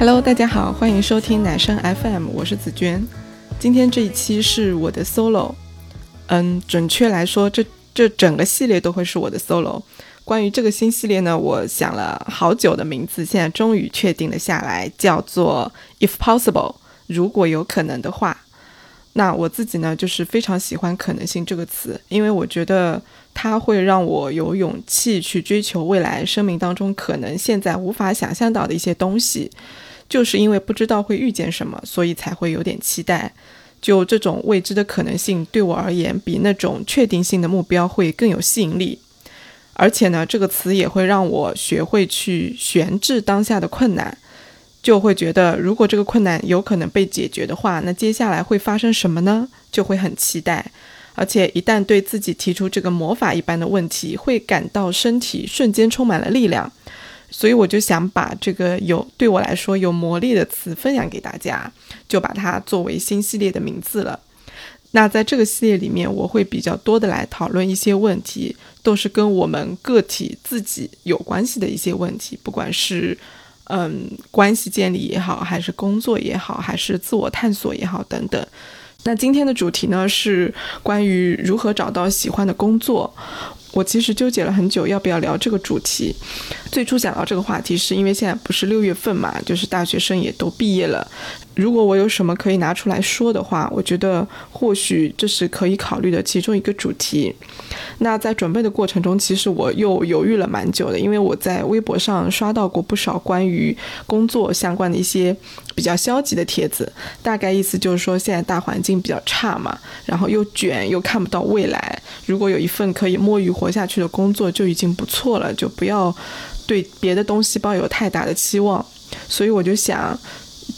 Hello，大家好，欢迎收听奶声 FM，我是紫娟。今天这一期是我的 solo，嗯，准确来说，这这整个系列都会是我的 solo。关于这个新系列呢，我想了好久的名字，现在终于确定了下来，叫做 If Possible，如果有可能的话。那我自己呢，就是非常喜欢“可能性”这个词，因为我觉得它会让我有勇气去追求未来生命当中可能现在无法想象到的一些东西。就是因为不知道会遇见什么，所以才会有点期待。就这种未知的可能性，对我而言，比那种确定性的目标会更有吸引力。而且呢，这个词也会让我学会去悬置当下的困难。就会觉得，如果这个困难有可能被解决的话，那接下来会发生什么呢？就会很期待，而且一旦对自己提出这个魔法一般的问题，会感到身体瞬间充满了力量。所以我就想把这个有对我来说有魔力的词分享给大家，就把它作为新系列的名字了。那在这个系列里面，我会比较多的来讨论一些问题，都是跟我们个体自己有关系的一些问题，不管是。嗯，关系建立也好，还是工作也好，还是自我探索也好，等等。那今天的主题呢，是关于如何找到喜欢的工作。我其实纠结了很久，要不要聊这个主题。最初想到这个话题，是因为现在不是六月份嘛，就是大学生也都毕业了。如果我有什么可以拿出来说的话，我觉得或许这是可以考虑的其中一个主题。那在准备的过程中，其实我又犹豫了蛮久的，因为我在微博上刷到过不少关于工作相关的一些比较消极的帖子，大概意思就是说现在大环境比较差嘛，然后又卷又看不到未来，如果有一份可以摸鱼活下去的工作就已经不错了，就不要对别的东西抱有太大的期望。所以我就想。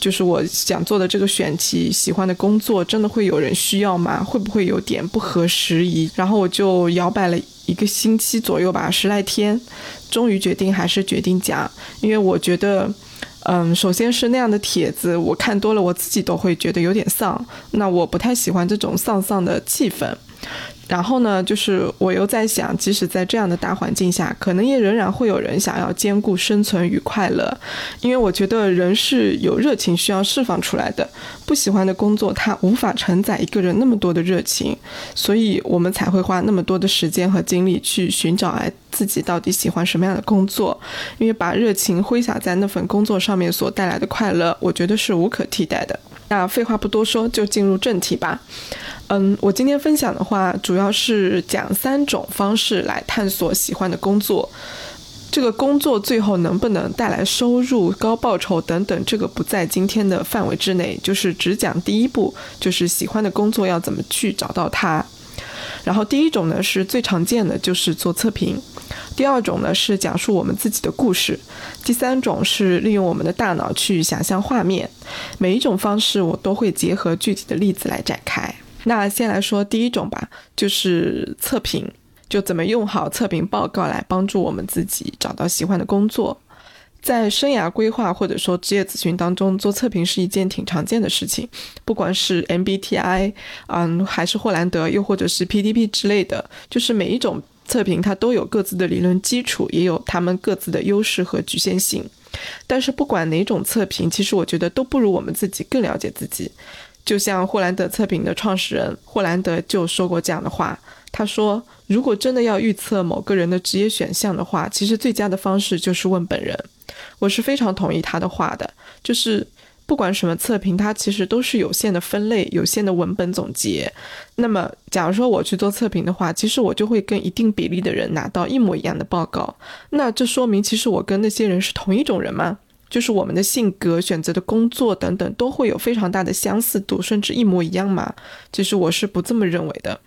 就是我想做的这个选题，喜欢的工作真的会有人需要吗？会不会有点不合时宜？然后我就摇摆了一个星期左右吧，十来天，终于决定还是决定讲，因为我觉得，嗯，首先是那样的帖子，我看多了，我自己都会觉得有点丧。那我不太喜欢这种丧丧的气氛。然后呢，就是我又在想，即使在这样的大环境下，可能也仍然会有人想要兼顾生存与快乐，因为我觉得人是有热情需要释放出来的。不喜欢的工作，它无法承载一个人那么多的热情，所以我们才会花那么多的时间和精力去寻找哎自己到底喜欢什么样的工作，因为把热情挥洒在那份工作上面所带来的快乐，我觉得是无可替代的。那废话不多说，就进入正题吧。嗯，我今天分享的话，主要是讲三种方式来探索喜欢的工作。这个工作最后能不能带来收入、高报酬等等，这个不在今天的范围之内，就是只讲第一步，就是喜欢的工作要怎么去找到它。然后第一种呢是最常见的，就是做测评；第二种呢是讲述我们自己的故事；第三种是利用我们的大脑去想象画面。每一种方式我都会结合具体的例子来展开。那先来说第一种吧，就是测评，就怎么用好测评报告来帮助我们自己找到喜欢的工作。在生涯规划或者说职业咨询当中，做测评是一件挺常见的事情。不管是 MBTI，嗯，还是霍兰德，又或者是 PDP 之类的，就是每一种测评它都有各自的理论基础，也有他们各自的优势和局限性。但是不管哪种测评，其实我觉得都不如我们自己更了解自己。就像霍兰德测评的创始人霍兰德就说过这样的话，他说：“如果真的要预测某个人的职业选项的话，其实最佳的方式就是问本人。”我是非常同意他的话的，就是不管什么测评，它其实都是有限的分类、有限的文本总结。那么，假如说我去做测评的话，其实我就会跟一定比例的人拿到一模一样的报告。那这说明，其实我跟那些人是同一种人吗？就是我们的性格、选择的工作等等，都会有非常大的相似度，甚至一模一样吗？其实我是不这么认为的。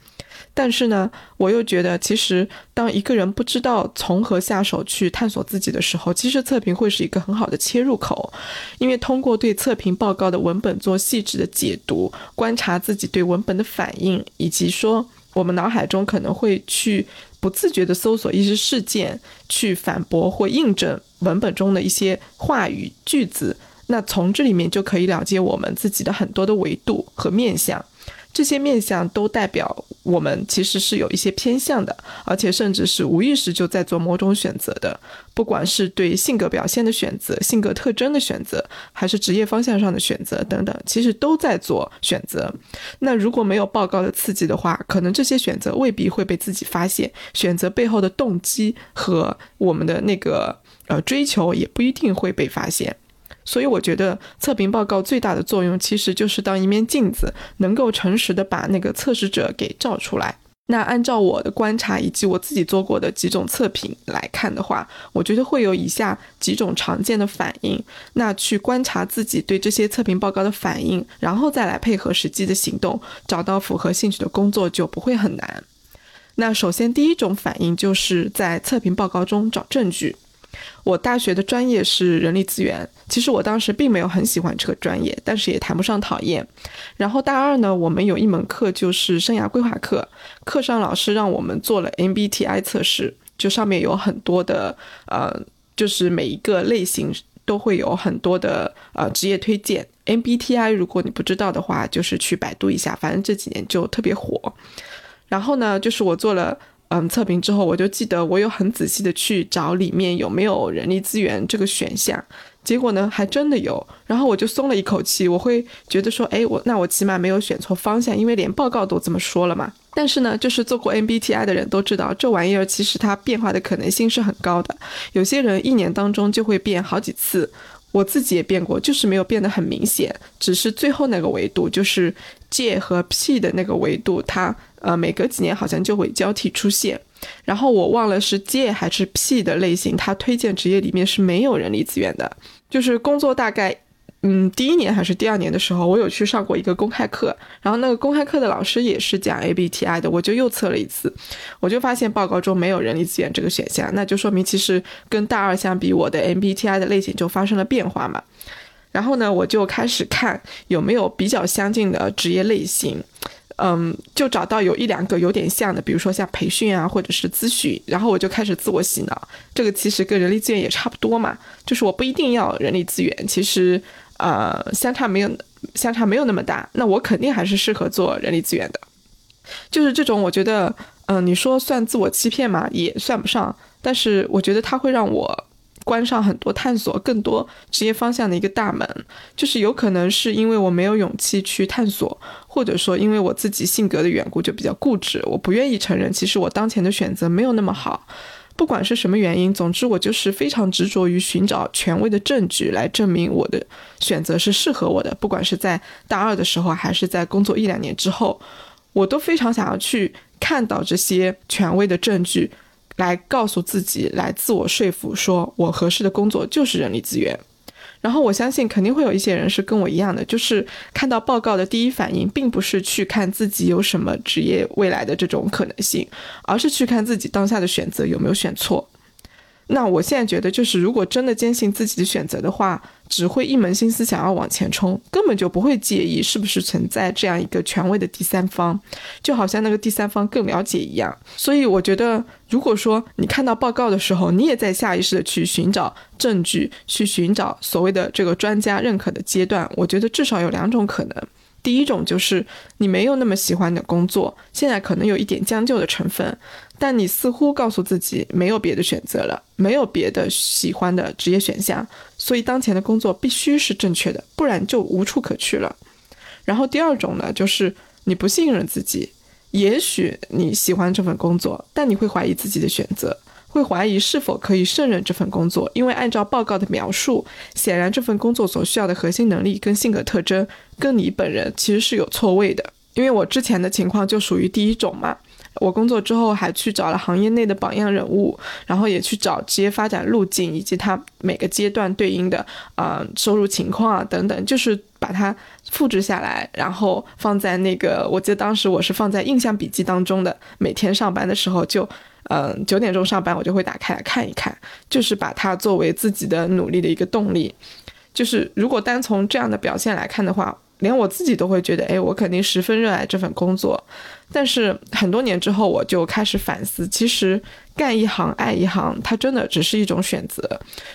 但是呢，我又觉得，其实当一个人不知道从何下手去探索自己的时候，其实测评会是一个很好的切入口，因为通过对测评报告的文本做细致的解读，观察自己对文本的反应，以及说我们脑海中可能会去不自觉地搜索一些事件，去反驳或印证。文本中的一些话语句子，那从这里面就可以了解我们自己的很多的维度和面相。这些面相都代表我们其实是有一些偏向的，而且甚至是无意识就在做某种选择的。不管是对性格表现的选择、性格特征的选择，还是职业方向上的选择等等，其实都在做选择。那如果没有报告的刺激的话，可能这些选择未必会被自己发现，选择背后的动机和我们的那个呃追求也不一定会被发现。所以我觉得测评报告最大的作用，其实就是当一面镜子，能够诚实的把那个测试者给照出来。那按照我的观察以及我自己做过的几种测评来看的话，我觉得会有以下几种常见的反应。那去观察自己对这些测评报告的反应，然后再来配合实际的行动，找到符合兴趣的工作就不会很难。那首先第一种反应就是在测评报告中找证据。我大学的专业是人力资源，其实我当时并没有很喜欢这个专业，但是也谈不上讨厌。然后大二呢，我们有一门课就是生涯规划课，课上老师让我们做了 MBTI 测试，就上面有很多的呃，就是每一个类型都会有很多的呃职业推荐。MBTI 如果你不知道的话，就是去百度一下，反正这几年就特别火。然后呢，就是我做了。嗯，测评之后我就记得我有很仔细的去找里面有没有人力资源这个选项，结果呢还真的有，然后我就松了一口气，我会觉得说，哎，我那我起码没有选错方向，因为连报告都这么说了嘛。但是呢，就是做过 MBTI 的人都知道，这玩意儿其实它变化的可能性是很高的，有些人一年当中就会变好几次。我自己也变过，就是没有变得很明显，只是最后那个维度，就是 J 和 P 的那个维度，它呃每隔几年好像就会交替出现。然后我忘了是 J 还是 P 的类型，它推荐职业里面是没有人力资源的，就是工作大概。嗯，第一年还是第二年的时候，我有去上过一个公开课，然后那个公开课的老师也是讲 ABTI 的，我就又测了一次，我就发现报告中没有人力资源这个选项，那就说明其实跟大二相比，我的 MBTI 的类型就发生了变化嘛。然后呢，我就开始看有没有比较相近的职业类型。嗯，就找到有一两个有点像的，比如说像培训啊，或者是咨询，然后我就开始自我洗脑。这个其实跟人力资源也差不多嘛，就是我不一定要人力资源，其实呃相差没有相差没有那么大，那我肯定还是适合做人力资源的。就是这种，我觉得，嗯，你说算自我欺骗嘛，也算不上，但是我觉得它会让我。关上很多探索更多职业方向的一个大门，就是有可能是因为我没有勇气去探索，或者说因为我自己性格的缘故就比较固执，我不愿意承认其实我当前的选择没有那么好。不管是什么原因，总之我就是非常执着于寻找权威的证据来证明我的选择是适合我的。不管是在大二的时候，还是在工作一两年之后，我都非常想要去看到这些权威的证据。来告诉自己，来自我说服，说我合适的工作就是人力资源。然后我相信肯定会有一些人是跟我一样的，就是看到报告的第一反应，并不是去看自己有什么职业未来的这种可能性，而是去看自己当下的选择有没有选错。那我现在觉得，就是如果真的坚信自己的选择的话，只会一门心思想要往前冲，根本就不会介意是不是存在这样一个权威的第三方，就好像那个第三方更了解一样。所以我觉得，如果说你看到报告的时候，你也在下意识的去寻找证据，去寻找所谓的这个专家认可的阶段，我觉得至少有两种可能。第一种就是你没有那么喜欢的工作，现在可能有一点将就的成分，但你似乎告诉自己没有别的选择了，没有别的喜欢的职业选项，所以当前的工作必须是正确的，不然就无处可去了。然后第二种呢，就是你不信任自己，也许你喜欢这份工作，但你会怀疑自己的选择。会怀疑是否可以胜任这份工作，因为按照报告的描述，显然这份工作所需要的核心能力跟性格特征，跟你本人其实是有错位的。因为我之前的情况就属于第一种嘛，我工作之后还去找了行业内的榜样人物，然后也去找职业发展路径以及他每个阶段对应的啊收入情况啊等等，就是把它复制下来，然后放在那个，我记得当时我是放在印象笔记当中的，每天上班的时候就。嗯，九点钟上班，我就会打开来看一看，就是把它作为自己的努力的一个动力。就是如果单从这样的表现来看的话，连我自己都会觉得，哎，我肯定十分热爱这份工作。但是很多年之后，我就开始反思，其实干一行爱一行，它真的只是一种选择。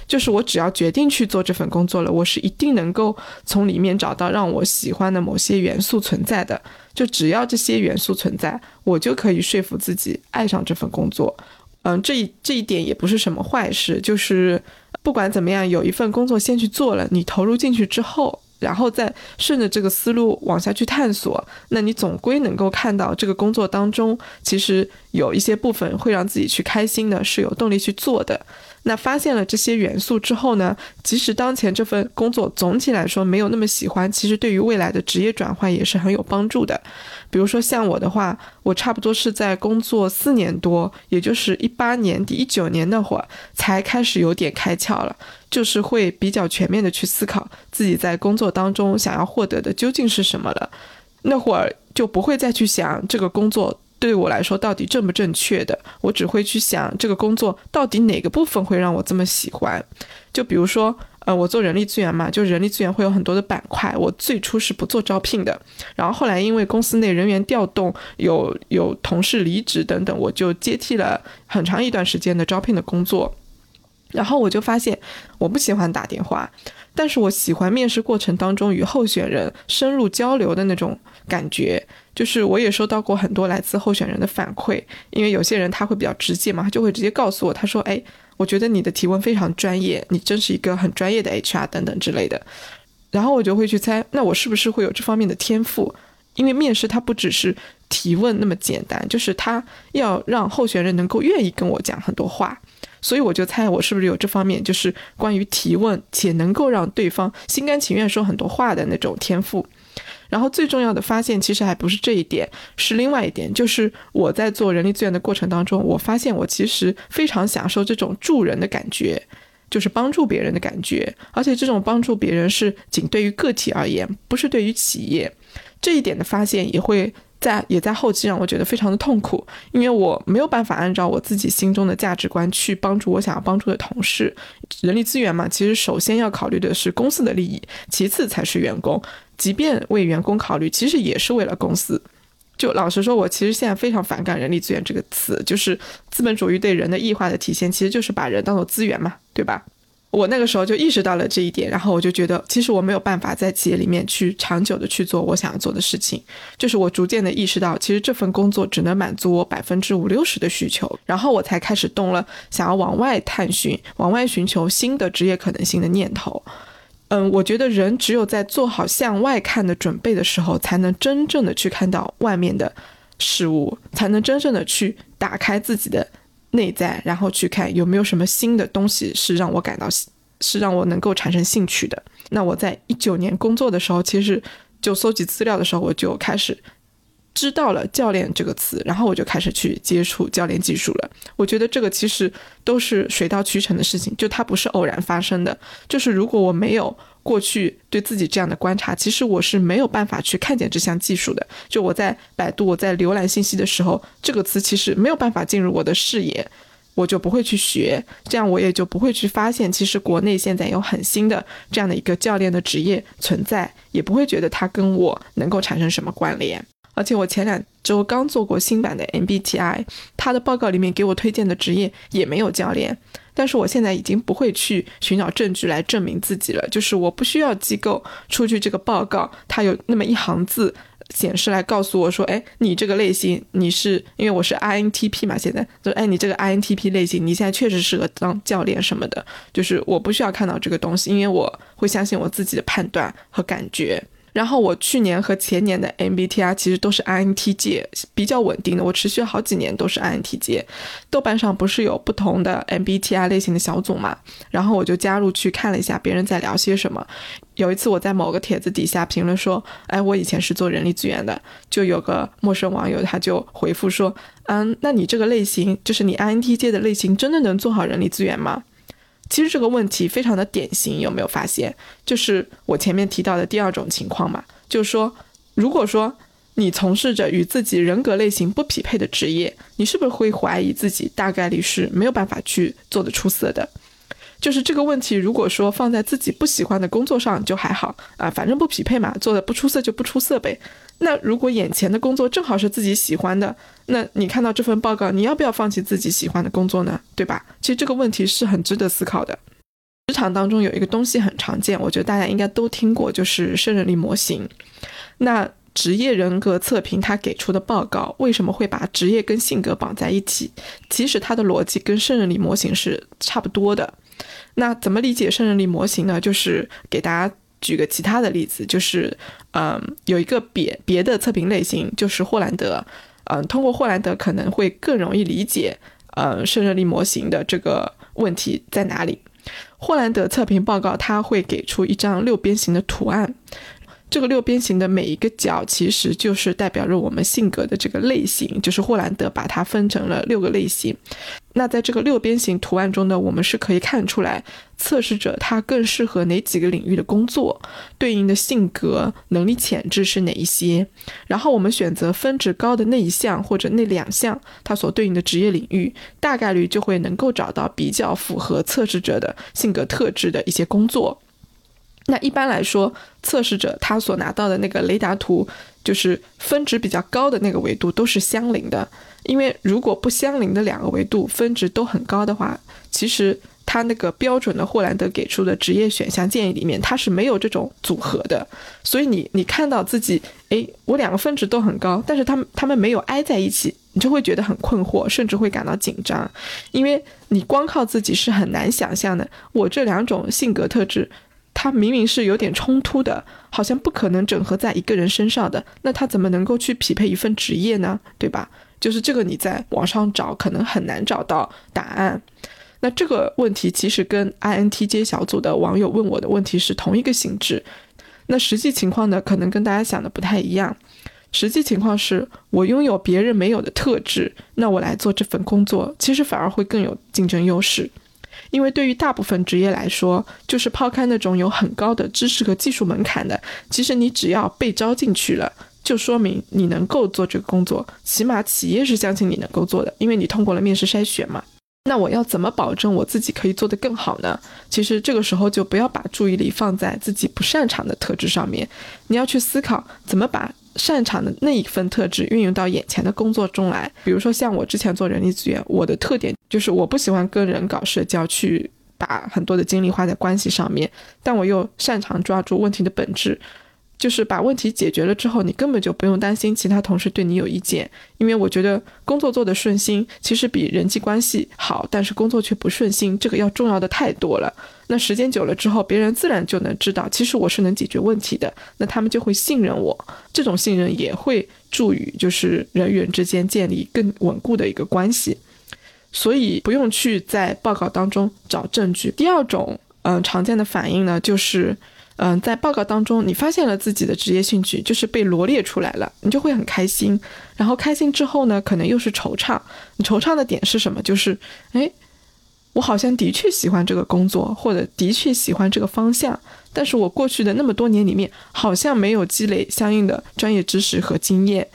就是我只要决定去做这份工作了，我是一定能够从里面找到让我喜欢的某些元素存在的。就只要这些元素存在，我就可以说服自己爱上这份工作。嗯，这一这一点也不是什么坏事。就是不管怎么样，有一份工作先去做了，你投入进去之后。然后再顺着这个思路往下去探索，那你总归能够看到这个工作当中，其实有一些部分会让自己去开心的，是有动力去做的。那发现了这些元素之后呢，即使当前这份工作总体来说没有那么喜欢，其实对于未来的职业转换也是很有帮助的。比如说像我的话，我差不多是在工作四年多，也就是一八年底、一九年那会儿，才开始有点开窍了，就是会比较全面的去思考自己在工作当中想要获得的究竟是什么了。那会儿就不会再去想这个工作。对我来说，到底正不正确的，我只会去想这个工作到底哪个部分会让我这么喜欢。就比如说，呃，我做人力资源嘛，就人力资源会有很多的板块。我最初是不做招聘的，然后后来因为公司内人员调动，有有同事离职等等，我就接替了很长一段时间的招聘的工作。然后我就发现，我不喜欢打电话，但是我喜欢面试过程当中与候选人深入交流的那种感觉。就是我也收到过很多来自候选人的反馈，因为有些人他会比较直接嘛，他就会直接告诉我，他说：“哎，我觉得你的提问非常专业，你真是一个很专业的 HR 等等之类的。”然后我就会去猜，那我是不是会有这方面的天赋？因为面试它不只是提问那么简单，就是他要让候选人能够愿意跟我讲很多话。所以我就猜我是不是有这方面，就是关于提问且能够让对方心甘情愿说很多话的那种天赋。然后最重要的发现其实还不是这一点，是另外一点，就是我在做人力资源的过程当中，我发现我其实非常享受这种助人的感觉，就是帮助别人的感觉，而且这种帮助别人是仅对于个体而言，不是对于企业。这一点的发现也会。在也在后期让我觉得非常的痛苦，因为我没有办法按照我自己心中的价值观去帮助我想要帮助的同事。人力资源嘛，其实首先要考虑的是公司的利益，其次才是员工。即便为员工考虑，其实也是为了公司。就老实说，我其实现在非常反感“人力资源”这个词，就是资本主义对人的异化的体现，其实就是把人当做资源嘛，对吧？我那个时候就意识到了这一点，然后我就觉得，其实我没有办法在企业里面去长久的去做我想要做的事情。就是我逐渐的意识到，其实这份工作只能满足我百分之五六十的需求，然后我才开始动了想要往外探寻、往外寻求新的职业可能性的念头。嗯，我觉得人只有在做好向外看的准备的时候，才能真正的去看到外面的事物，才能真正的去打开自己的。内在，然后去看有没有什么新的东西是让我感到是让我能够产生兴趣的。那我在一九年工作的时候，其实就搜集资料的时候，我就开始知道了“教练”这个词，然后我就开始去接触教练技术了。我觉得这个其实都是水到渠成的事情，就它不是偶然发生的。就是如果我没有。过去对自己这样的观察，其实我是没有办法去看见这项技术的。就我在百度，我在浏览信息的时候，这个词其实没有办法进入我的视野，我就不会去学，这样我也就不会去发现，其实国内现在有很新的这样的一个教练的职业存在，也不会觉得它跟我能够产生什么关联。而且我前两周刚做过新版的 MBTI，他的报告里面给我推荐的职业也没有教练。但是我现在已经不会去寻找证据来证明自己了，就是我不需要机构出具这个报告，它有那么一行字显示来告诉我说，哎，你这个类型，你是因为我是 INTP 嘛，现在就哎，你这个 INTP 类型，你现在确实适合当教练什么的，就是我不需要看到这个东西，因为我会相信我自己的判断和感觉。然后我去年和前年的 MBTI 其实都是 INTJ，比较稳定的。我持续好几年都是 INTJ。豆瓣上不是有不同的 MBTI 类型的小组嘛？然后我就加入去看了一下别人在聊些什么。有一次我在某个帖子底下评论说：“哎，我以前是做人力资源的。”就有个陌生网友他就回复说：“嗯，那你这个类型，就是你 INTJ 的类型，真的能做好人力资源吗？”其实这个问题非常的典型，有没有发现？就是我前面提到的第二种情况嘛，就是说，如果说你从事着与自己人格类型不匹配的职业，你是不是会怀疑自己大概率是没有办法去做的出色的？就是这个问题，如果说放在自己不喜欢的工作上就还好啊，反正不匹配嘛，做的不出色就不出色呗。那如果眼前的工作正好是自己喜欢的，那你看到这份报告，你要不要放弃自己喜欢的工作呢？对吧？其实这个问题是很值得思考的。职场当中有一个东西很常见，我觉得大家应该都听过，就是胜任力模型。那职业人格测评它给出的报告为什么会把职业跟性格绑在一起？其实它的逻辑跟胜任力模型是差不多的。那怎么理解胜任力模型呢？就是给大家举个其他的例子，就是嗯，有一个别别的测评类型，就是霍兰德。嗯，通过霍兰德可能会更容易理解，呃，胜任力模型的这个问题在哪里。霍兰德测评报告它会给出一张六边形的图案。这个六边形的每一个角，其实就是代表着我们性格的这个类型，就是霍兰德把它分成了六个类型。那在这个六边形图案中呢，我们是可以看出来测试者他更适合哪几个领域的工作，对应的性格、能力、潜质是哪一些。然后我们选择分值高的那一项或者那两项，它所对应的职业领域，大概率就会能够找到比较符合测试者的性格特质的一些工作。那一般来说，测试者他所拿到的那个雷达图，就是分值比较高的那个维度都是相邻的。因为如果不相邻的两个维度分值都很高的话，其实他那个标准的霍兰德给出的职业选项建议里面，它是没有这种组合的。所以你你看到自己，诶，我两个分值都很高，但是他们他们没有挨在一起，你就会觉得很困惑，甚至会感到紧张，因为你光靠自己是很难想象的。我这两种性格特质。他明明是有点冲突的，好像不可能整合在一个人身上的，那他怎么能够去匹配一份职业呢？对吧？就是这个，你在网上找可能很难找到答案。那这个问题其实跟 INTJ 小组的网友问我的问题是同一个性质。那实际情况呢，可能跟大家想的不太一样。实际情况是我拥有别人没有的特质，那我来做这份工作，其实反而会更有竞争优势。因为对于大部分职业来说，就是抛开那种有很高的知识和技术门槛的，其实你只要被招进去了，就说明你能够做这个工作，起码企业是相信你能够做的，因为你通过了面试筛选嘛。那我要怎么保证我自己可以做得更好呢？其实这个时候就不要把注意力放在自己不擅长的特质上面，你要去思考怎么把。擅长的那一份特质运用到眼前的工作中来，比如说像我之前做人力资源，我的特点就是我不喜欢跟人搞社交，去把很多的精力花在关系上面，但我又擅长抓住问题的本质。就是把问题解决了之后，你根本就不用担心其他同事对你有意见，因为我觉得工作做得顺心，其实比人际关系好，但是工作却不顺心，这个要重要的太多了。那时间久了之后，别人自然就能知道，其实我是能解决问题的，那他们就会信任我，这种信任也会助于就是人与人之间建立更稳固的一个关系。所以不用去在报告当中找证据。第二种，嗯，常见的反应呢，就是。嗯，在报告当中，你发现了自己的职业兴趣，就是被罗列出来了，你就会很开心。然后开心之后呢，可能又是惆怅。你惆怅的点是什么？就是，哎，我好像的确喜欢这个工作，或者的确喜欢这个方向，但是我过去的那么多年里面，好像没有积累相应的专业知识和经验。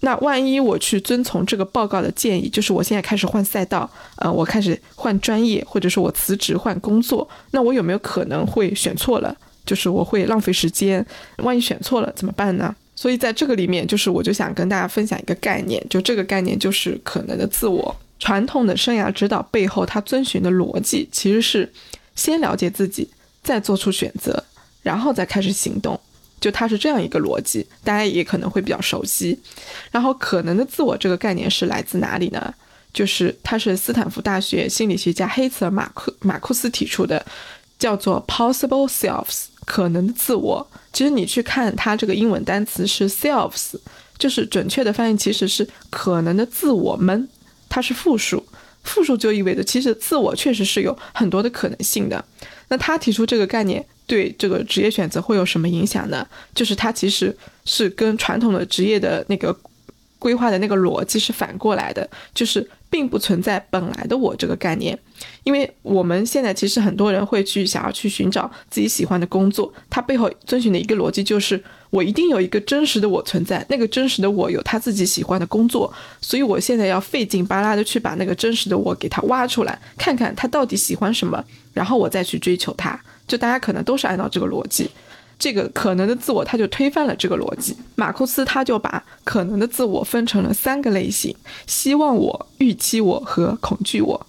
那万一我去遵从这个报告的建议，就是我现在开始换赛道，呃，我开始换专业，或者说我辞职换工作，那我有没有可能会选错了？就是我会浪费时间，万一选错了怎么办呢？所以在这个里面，就是我就想跟大家分享一个概念，就这个概念就是可能的自我。传统的生涯指导背后，它遵循的逻辑其实是先了解自己，再做出选择，然后再开始行动。就它是这样一个逻辑，大家也可能会比较熟悉。然后可能的自我这个概念是来自哪里呢？就是它是斯坦福大学心理学家黑茨尔马库马库斯提出的，叫做 possible selves。可能的自我，其实你去看它这个英文单词是 selves，就是准确的翻译其实是可能的自我们，它是复数，复数就意味着其实自我确实是有很多的可能性的。那他提出这个概念对这个职业选择会有什么影响呢？就是它其实是跟传统的职业的那个规划的那个逻辑是反过来的，就是。并不存在本来的我这个概念，因为我们现在其实很多人会去想要去寻找自己喜欢的工作，它背后遵循的一个逻辑就是我一定有一个真实的我存在，那个真实的我有他自己喜欢的工作，所以我现在要费劲巴拉的去把那个真实的我给他挖出来，看看他到底喜欢什么，然后我再去追求它。就大家可能都是按照这个逻辑，这个可能的自我，他就推翻了这个逻辑。马库斯他就把可能的自我分成了三个类型：希望我、预期我和恐惧我。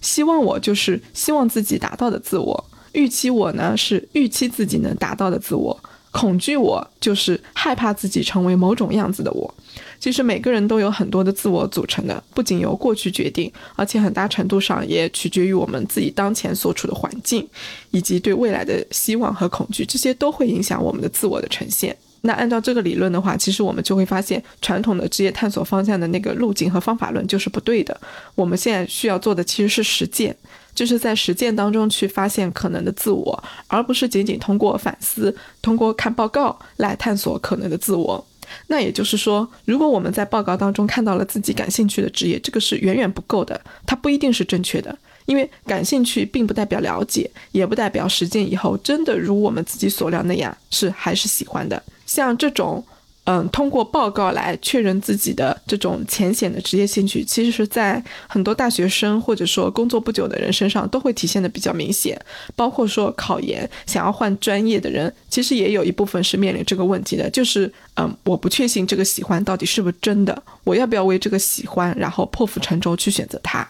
希望我就是希望自己达到的自我，预期我呢是预期自己能达到的自我。恐惧我就是害怕自己成为某种样子的我。其实每个人都有很多的自我组成的，不仅由过去决定，而且很大程度上也取决于我们自己当前所处的环境，以及对未来的希望和恐惧，这些都会影响我们的自我的呈现。那按照这个理论的话，其实我们就会发现，传统的职业探索方向的那个路径和方法论就是不对的。我们现在需要做的其实是实践。就是在实践当中去发现可能的自我，而不是仅仅通过反思、通过看报告来探索可能的自我。那也就是说，如果我们在报告当中看到了自己感兴趣的职业，这个是远远不够的，它不一定是正确的。因为感兴趣并不代表了解，也不代表实践以后真的如我们自己所料那样是还是喜欢的。像这种。嗯，通过报告来确认自己的这种浅显的职业兴趣，其实是在很多大学生或者说工作不久的人身上都会体现的比较明显。包括说考研想要换专业的人，其实也有一部分是面临这个问题的，就是嗯，我不确信这个喜欢到底是不是真的，我要不要为这个喜欢然后破釜沉舟去选择它？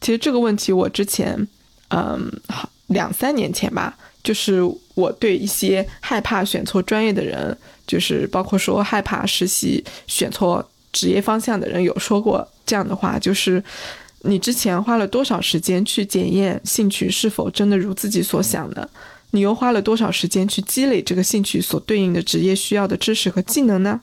其实这个问题我之前，嗯，两三年前吧。就是我对一些害怕选错专业的人，就是包括说害怕实习选错职业方向的人，有说过这样的话：，就是你之前花了多少时间去检验兴趣是否真的如自己所想的？你又花了多少时间去积累这个兴趣所对应的职业需要的知识和技能呢？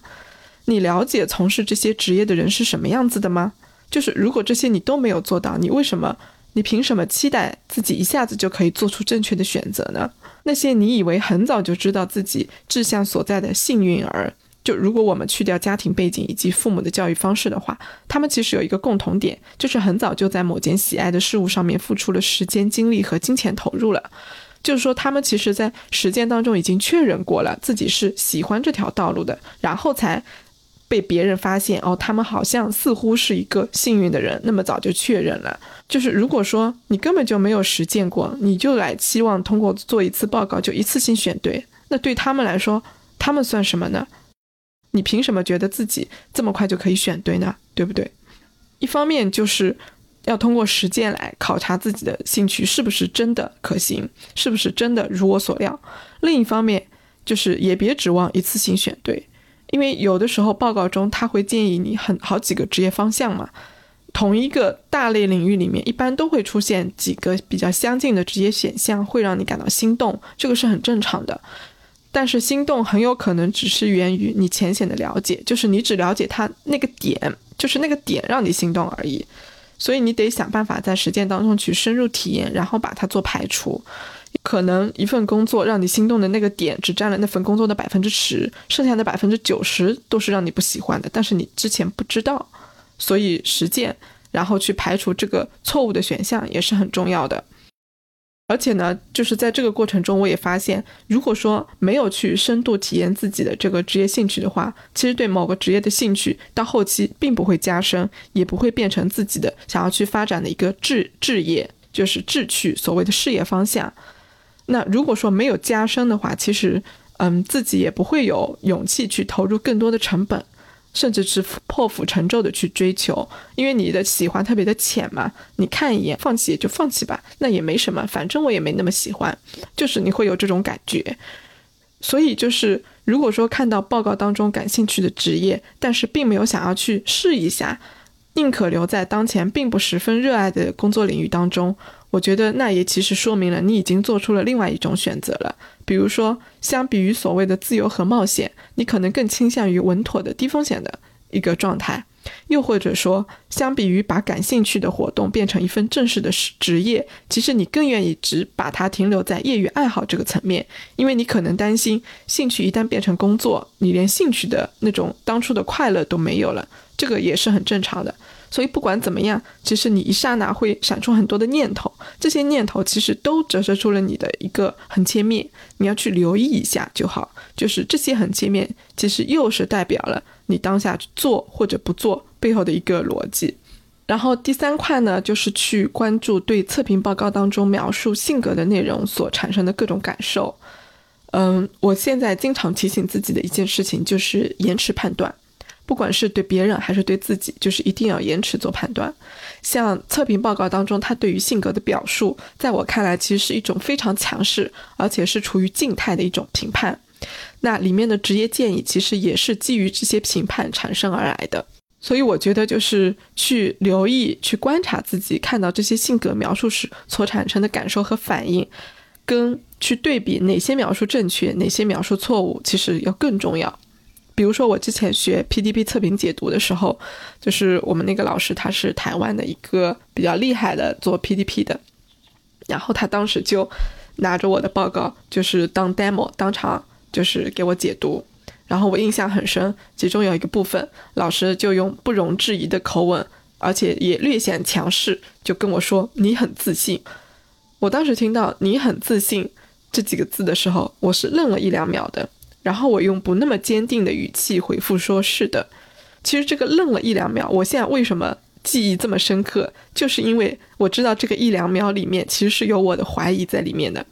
你了解从事这些职业的人是什么样子的吗？就是如果这些你都没有做到，你为什么？你凭什么期待自己一下子就可以做出正确的选择呢？那些你以为很早就知道自己志向所在的幸运儿，就如果我们去掉家庭背景以及父母的教育方式的话，他们其实有一个共同点，就是很早就在某件喜爱的事物上面付出了时间、精力和金钱投入了。就是说，他们其实在实践当中已经确认过了自己是喜欢这条道路的，然后才。被别人发现哦，他们好像似乎是一个幸运的人，那么早就确认了。就是如果说你根本就没有实践过，你就来期望通过做一次报告就一次性选对，那对他们来说，他们算什么呢？你凭什么觉得自己这么快就可以选对呢？对不对？一方面就是要通过实践来考察自己的兴趣是不是真的可行，是不是真的如我所料；另一方面就是也别指望一次性选对。因为有的时候报告中他会建议你很好几个职业方向嘛，同一个大类领域里面一般都会出现几个比较相近的职业选项，会让你感到心动，这个是很正常的。但是心动很有可能只是源于你浅显的了解，就是你只了解它那个点，就是那个点让你心动而已。所以你得想办法在实践当中去深入体验，然后把它做排除。可能一份工作让你心动的那个点只占了那份工作的百分之十，剩下的百分之九十都是让你不喜欢的，但是你之前不知道，所以实践，然后去排除这个错误的选项也是很重要的。而且呢，就是在这个过程中，我也发现，如果说没有去深度体验自己的这个职业兴趣的话，其实对某个职业的兴趣到后期并不会加深，也不会变成自己的想要去发展的一个志志业，就是志趣，所谓的事业方向。那如果说没有加深的话，其实，嗯，自己也不会有勇气去投入更多的成本，甚至是破釜沉舟的去追求，因为你的喜欢特别的浅嘛，你看一眼放弃也就放弃吧，那也没什么，反正我也没那么喜欢，就是你会有这种感觉。所以就是，如果说看到报告当中感兴趣的职业，但是并没有想要去试一下，宁可留在当前并不十分热爱的工作领域当中。我觉得那也其实说明了你已经做出了另外一种选择了。比如说，相比于所谓的自由和冒险，你可能更倾向于稳妥的低风险的一个状态；又或者说，相比于把感兴趣的活动变成一份正式的职业，其实你更愿意只把它停留在业余爱好这个层面，因为你可能担心兴趣一旦变成工作，你连兴趣的那种当初的快乐都没有了，这个也是很正常的。所以不管怎么样，其实你一刹那会闪出很多的念头，这些念头其实都折射出了你的一个横切面，你要去留意一下就好。就是这些横切面，其实又是代表了你当下做或者不做背后的一个逻辑。然后第三块呢，就是去关注对测评报告当中描述性格的内容所产生的各种感受。嗯，我现在经常提醒自己的一件事情就是延迟判断，不管是对别人还是对自己，就是一定要延迟做判断。像测评报告当中，他对于性格的表述，在我看来其实是一种非常强势，而且是处于静态的一种评判。那里面的职业建议，其实也是基于这些评判产生而来的。所以我觉得，就是去留意、去观察自己看到这些性格描述时所产生的感受和反应，跟去对比哪些描述正确、哪些描述错误，其实要更重要。比如说，我之前学 PDP 测评解读的时候，就是我们那个老师他是台湾的一个比较厉害的做 PDP 的，然后他当时就拿着我的报告，就是当 demo 当场就是给我解读。然后我印象很深，其中有一个部分，老师就用不容置疑的口吻，而且也略显强势，就跟我说：“你很自信。”我当时听到“你很自信”这几个字的时候，我是愣了一两秒的。然后我用不那么坚定的语气回复说：“是的。”其实这个愣了一两秒，我现在为什么记忆这么深刻，就是因为我知道这个一两秒里面其实是有我的怀疑在里面的。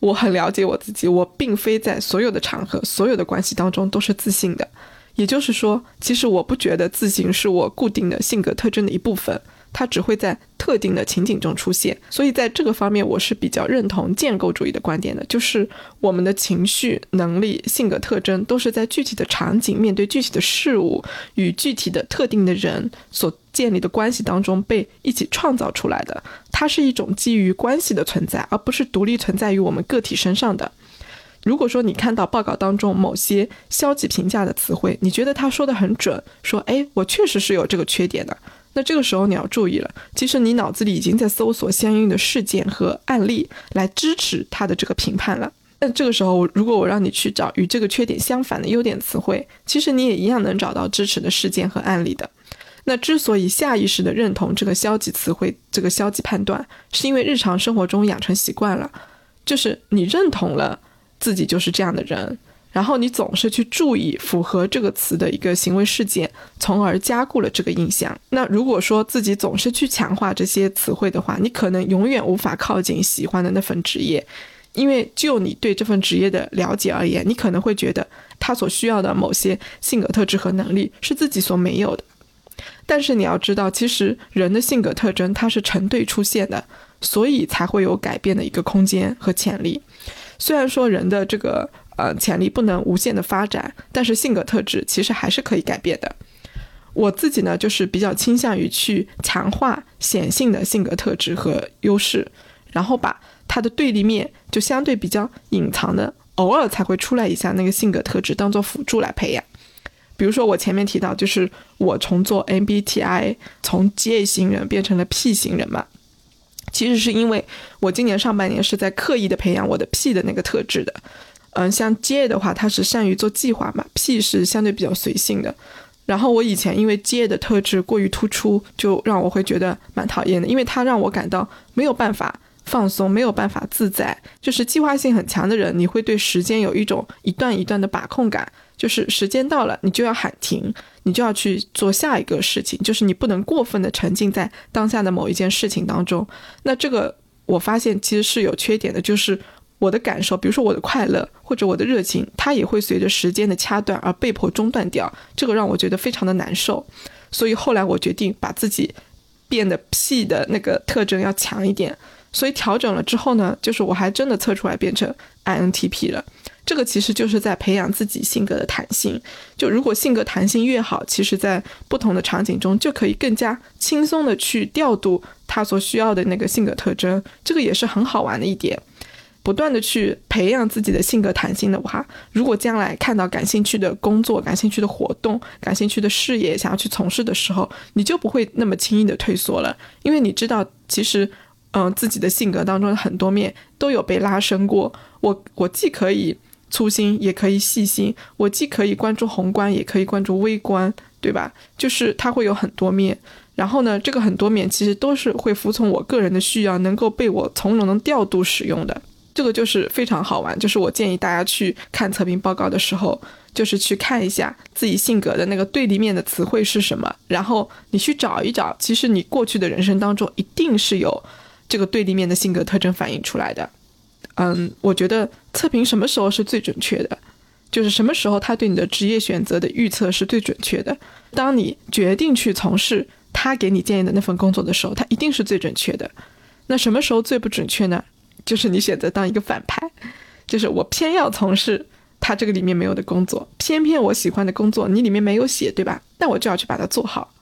我很了解我自己，我并非在所有的场合、所有的关系当中都是自信的。也就是说，其实我不觉得自信是我固定的性格特征的一部分。它只会在特定的情景中出现，所以在这个方面我是比较认同建构主义的观点的，就是我们的情绪、能力、性格特征都是在具体的场景、面对具体的事物与具体的特定的人所建立的关系当中被一起创造出来的。它是一种基于关系的存在，而不是独立存在于我们个体身上的。如果说你看到报告当中某些消极评价的词汇，你觉得他说的很准，说哎，我确实是有这个缺点的。那这个时候你要注意了，其实你脑子里已经在搜索相应的事件和案例来支持他的这个评判了。那这个时候，如果我让你去找与这个缺点相反的优点词汇，其实你也一样能找到支持的事件和案例的。那之所以下意识的认同这个消极词汇、这个消极判断，是因为日常生活中养成习惯了，就是你认同了自己就是这样的人。然后你总是去注意符合这个词的一个行为事件，从而加固了这个印象。那如果说自己总是去强化这些词汇的话，你可能永远无法靠近喜欢的那份职业，因为就你对这份职业的了解而言，你可能会觉得他所需要的某些性格特质和能力是自己所没有的。但是你要知道，其实人的性格特征它是成对出现的，所以才会有改变的一个空间和潜力。虽然说人的这个。呃，潜力不能无限的发展，但是性格特质其实还是可以改变的。我自己呢，就是比较倾向于去强化显性的性格特质和优势，然后把它的对立面，就相对比较隐藏的，偶尔才会出来一下那个性格特质，当做辅助来培养。比如说我前面提到，就是我从做 MBTI 从 J 型人变成了 P 型人嘛，其实是因为我今年上半年是在刻意的培养我的 P 的那个特质的。嗯，像 J 的话，他是善于做计划嘛，P 是相对比较随性的。然后我以前因为 J 的特质过于突出，就让我会觉得蛮讨厌的，因为他让我感到没有办法放松，没有办法自在。就是计划性很强的人，你会对时间有一种一段一段的把控感，就是时间到了，你就要喊停，你就要去做下一个事情，就是你不能过分的沉浸在当下的某一件事情当中。那这个我发现其实是有缺点的，就是。我的感受，比如说我的快乐或者我的热情，它也会随着时间的掐断而被迫中断掉，这个让我觉得非常的难受。所以后来我决定把自己变得 P 的那个特征要强一点。所以调整了之后呢，就是我还真的测出来变成 INTP 了。这个其实就是在培养自己性格的弹性。就如果性格弹性越好，其实在不同的场景中就可以更加轻松的去调度他所需要的那个性格特征。这个也是很好玩的一点。不断的去培养自己的性格弹性的话，如果将来看到感兴趣的工作、感兴趣的活动、感兴趣的事业想要去从事的时候，你就不会那么轻易的退缩了，因为你知道，其实，嗯，自己的性格当中的很多面都有被拉伸过。我我既可以粗心，也可以细心；我既可以关注宏观，也可以关注微观，对吧？就是它会有很多面。然后呢，这个很多面其实都是会服从我个人的需要，能够被我从容的调度使用的。这个就是非常好玩，就是我建议大家去看测评报告的时候，就是去看一下自己性格的那个对立面的词汇是什么，然后你去找一找，其实你过去的人生当中一定是有这个对立面的性格特征反映出来的。嗯，我觉得测评什么时候是最准确的，就是什么时候他对你的职业选择的预测是最准确的。当你决定去从事他给你建议的那份工作的时候，他一定是最准确的。那什么时候最不准确呢？就是你选择当一个反派，就是我偏要从事他这个里面没有的工作，偏偏我喜欢的工作你里面没有写，对吧？那我就要去把它做好。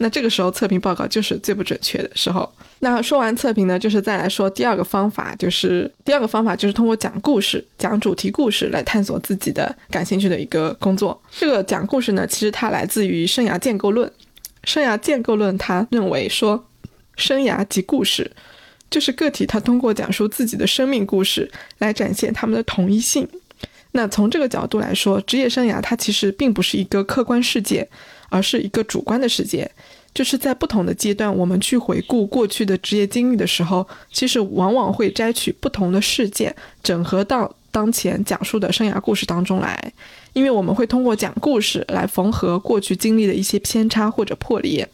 那这个时候测评报告就是最不准确的时候。那说完测评呢，就是再来说第二个方法，就是第二个方法就是通过讲故事、讲主题故事来探索自己的感兴趣的一个工作。这个讲故事呢，其实它来自于生涯建构论。生涯建构论他认为说，生涯即故事。就是个体，他通过讲述自己的生命故事来展现他们的统一性。那从这个角度来说，职业生涯它其实并不是一个客观事件，而是一个主观的事件。就是在不同的阶段，我们去回顾过去的职业经历的时候，其实往往会摘取不同的事件，整合到当前讲述的生涯故事当中来。因为我们会通过讲故事来缝合过去经历的一些偏差或者破裂。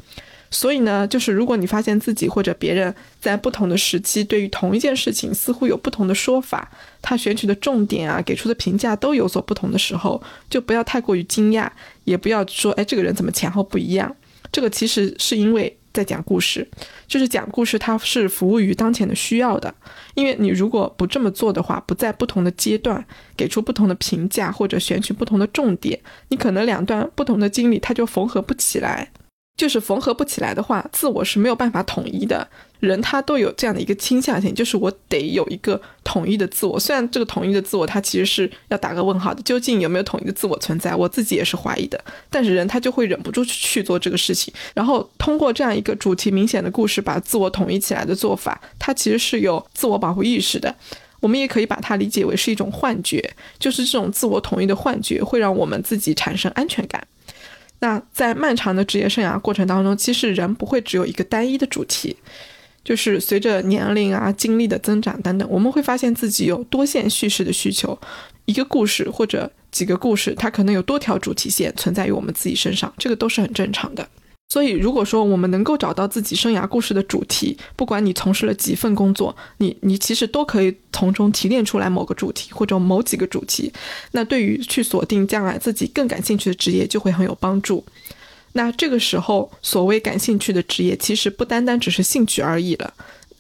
所以呢，就是如果你发现自己或者别人在不同的时期对于同一件事情似乎有不同的说法，他选取的重点啊，给出的评价都有所不同的时候，就不要太过于惊讶，也不要说，哎，这个人怎么前后不一样？这个其实是因为在讲故事，就是讲故事，它是服务于当前的需要的。因为你如果不这么做的话，不在不同的阶段给出不同的评价或者选取不同的重点，你可能两段不同的经历它就缝合不起来。就是缝合不起来的话，自我是没有办法统一的。人他都有这样的一个倾向性，就是我得有一个统一的自我。虽然这个统一的自我，它其实是要打个问号的。究竟有没有统一的自我存在，我自己也是怀疑的。但是人他就会忍不住去去做这个事情，然后通过这样一个主题明显的故事，把自我统一起来的做法，它其实是有自我保护意识的。我们也可以把它理解为是一种幻觉，就是这种自我统一的幻觉会让我们自己产生安全感。那在漫长的职业生涯过程当中，其实人不会只有一个单一的主题，就是随着年龄啊、经历的增长等等，我们会发现自己有多线叙事的需求，一个故事或者几个故事，它可能有多条主题线存在于我们自己身上，这个都是很正常的。所以，如果说我们能够找到自己生涯故事的主题，不管你从事了几份工作，你你其实都可以从中提炼出来某个主题或者某几个主题。那对于去锁定将来自己更感兴趣的职业，就会很有帮助。那这个时候，所谓感兴趣的职业，其实不单单只是兴趣而已了。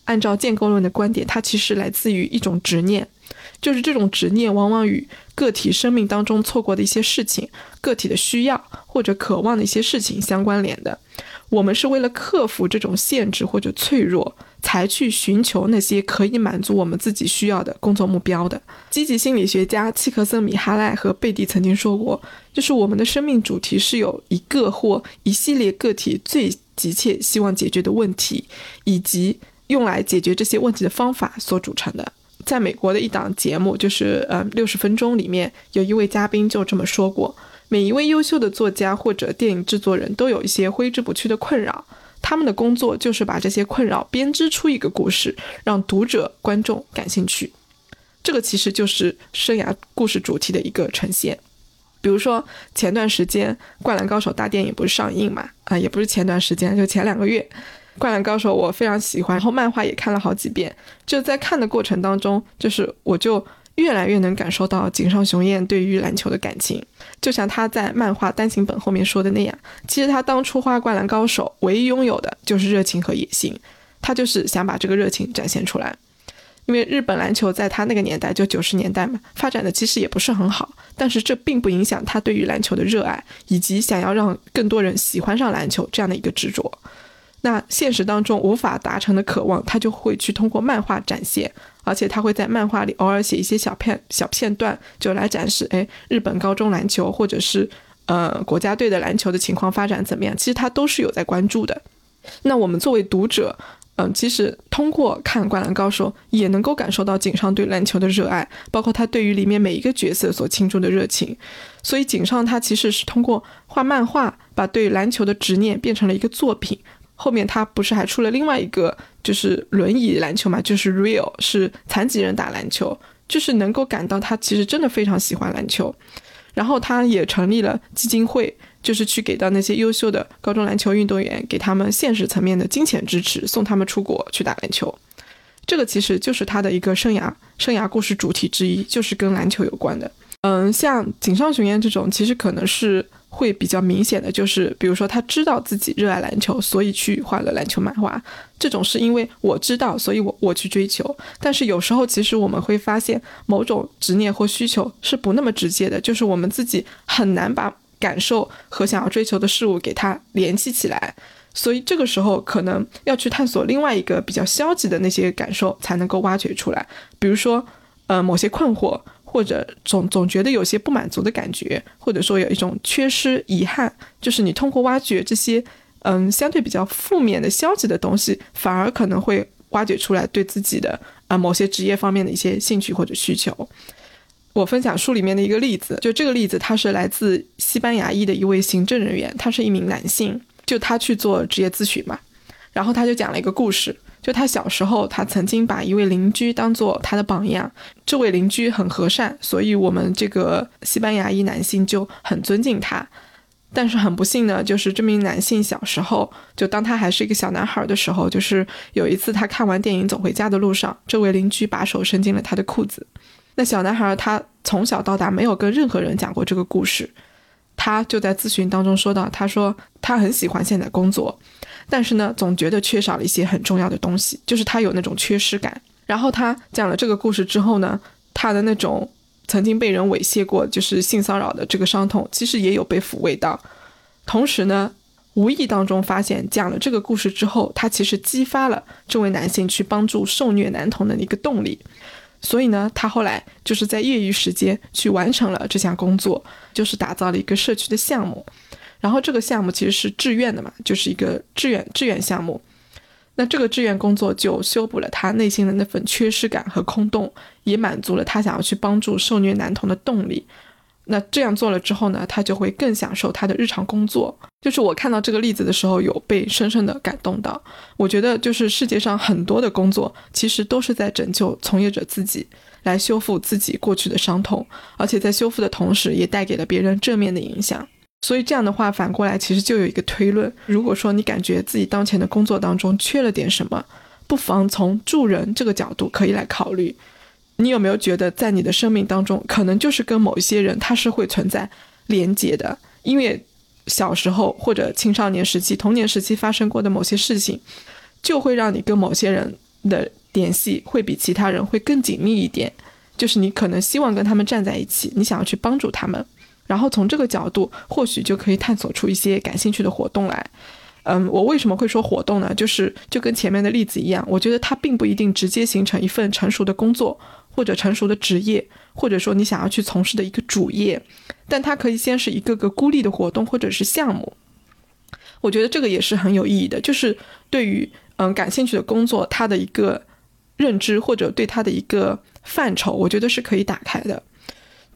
按照建构论的观点，它其实来自于一种执念。就是这种执念，往往与个体生命当中错过的一些事情、个体的需要或者渴望的一些事情相关联的。我们是为了克服这种限制或者脆弱，才去寻求那些可以满足我们自己需要的工作目标的。积极心理学家契克森、米哈赖和贝蒂曾经说过，就是我们的生命主题是有一个或一系列个体最急切希望解决的问题，以及用来解决这些问题的方法所组成的。在美国的一档节目，就是呃六十分钟里面，有一位嘉宾就这么说过：每一位优秀的作家或者电影制作人都有一些挥之不去的困扰，他们的工作就是把这些困扰编织出一个故事，让读者观众感兴趣。这个其实就是生涯故事主题的一个呈现。比如说前段时间《灌篮高手》大电影不是上映嘛？啊，也不是前段时间，就前两个月。灌篮高手我非常喜欢，然后漫画也看了好几遍。就在看的过程当中，就是我就越来越能感受到井上雄彦对于篮球的感情。就像他在漫画单行本后面说的那样，其实他当初画灌篮高手，唯一拥有的就是热情和野心。他就是想把这个热情展现出来。因为日本篮球在他那个年代，就九十年代嘛，发展的其实也不是很好，但是这并不影响他对于篮球的热爱，以及想要让更多人喜欢上篮球这样的一个执着。那现实当中无法达成的渴望，他就会去通过漫画展现，而且他会在漫画里偶尔写一些小片小片段，就来展示，哎，日本高中篮球或者是呃国家队的篮球的情况发展怎么样？其实他都是有在关注的。那我们作为读者，嗯，其实通过看《灌篮高手》，也能够感受到井上对篮球的热爱，包括他对于里面每一个角色所倾注的热情。所以井上他其实是通过画漫画，把对篮球的执念变成了一个作品。后面他不是还出了另外一个，就是轮椅篮球嘛，就是 Real 是残疾人打篮球，就是能够感到他其实真的非常喜欢篮球。然后他也成立了基金会，就是去给到那些优秀的高中篮球运动员，给他们现实层面的金钱支持，送他们出国去打篮球。这个其实就是他的一个生涯生涯故事主题之一，就是跟篮球有关的。嗯，像井上雄彦这种，其实可能是。会比较明显的就是，比如说他知道自己热爱篮球，所以去画了篮球漫画。这种是因为我知道，所以我我去追求。但是有时候其实我们会发现，某种执念或需求是不那么直接的，就是我们自己很难把感受和想要追求的事物给它联系起来。所以这个时候可能要去探索另外一个比较消极的那些感受，才能够挖掘出来。比如说，呃，某些困惑。或者总总觉得有些不满足的感觉，或者说有一种缺失、遗憾，就是你通过挖掘这些，嗯，相对比较负面的、消极的东西，反而可能会挖掘出来对自己的啊某些职业方面的一些兴趣或者需求。我分享书里面的一个例子，就这个例子，他是来自西班牙裔的一位行政人员，他是一名男性，就他去做职业咨询嘛，然后他就讲了一个故事。就他小时候，他曾经把一位邻居当做他的榜样。这位邻居很和善，所以我们这个西班牙裔男性就很尊敬他。但是很不幸呢，就是这名男性小时候，就当他还是一个小男孩的时候，就是有一次他看完电影走回家的路上，这位邻居把手伸进了他的裤子。那小男孩他从小到大没有跟任何人讲过这个故事，他就在咨询当中说到，他说他很喜欢现在工作。但是呢，总觉得缺少了一些很重要的东西，就是他有那种缺失感。然后他讲了这个故事之后呢，他的那种曾经被人猥亵过，就是性骚扰的这个伤痛，其实也有被抚慰到。同时呢，无意当中发现，讲了这个故事之后，他其实激发了这位男性去帮助受虐男童的一个动力。所以呢，他后来就是在业余时间去完成了这项工作，就是打造了一个社区的项目。然后这个项目其实是志愿的嘛，就是一个志愿志愿项目。那这个志愿工作就修补了他内心的那份缺失感和空洞，也满足了他想要去帮助受虐男童的动力。那这样做了之后呢，他就会更享受他的日常工作。就是我看到这个例子的时候，有被深深的感动到。我觉得就是世界上很多的工作，其实都是在拯救从业者自己，来修复自己过去的伤痛，而且在修复的同时，也带给了别人正面的影响。所以这样的话，反过来其实就有一个推论：如果说你感觉自己当前的工作当中缺了点什么，不妨从助人这个角度可以来考虑。你有没有觉得，在你的生命当中，可能就是跟某一些人他是会存在连接的？因为小时候或者青少年时期、童年时期发生过的某些事情，就会让你跟某些人的联系会比其他人会更紧密一点。就是你可能希望跟他们站在一起，你想要去帮助他们。然后从这个角度，或许就可以探索出一些感兴趣的活动来。嗯，我为什么会说活动呢？就是就跟前面的例子一样，我觉得它并不一定直接形成一份成熟的工作，或者成熟的职业，或者说你想要去从事的一个主业，但它可以先是一个个孤立的活动或者是项目。我觉得这个也是很有意义的，就是对于嗯感兴趣的工作，它的一个认知或者对它的一个范畴，我觉得是可以打开的。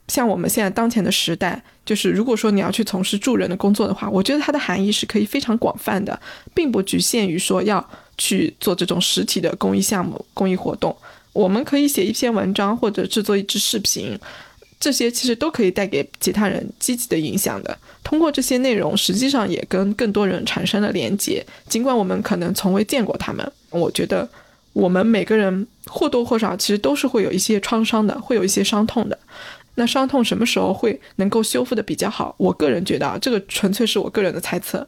像我们现在当前的时代，就是如果说你要去从事助人的工作的话，我觉得它的含义是可以非常广泛的，并不局限于说要去做这种实体的公益项目、公益活动。我们可以写一篇文章或者制作一支视频，这些其实都可以带给其他人积极的影响的。通过这些内容，实际上也跟更多人产生了连接，尽管我们可能从未见过他们。我觉得我们每个人或多或少其实都是会有一些创伤的，会有一些伤痛的。那伤痛什么时候会能够修复的比较好？我个人觉得啊，这个纯粹是我个人的猜测。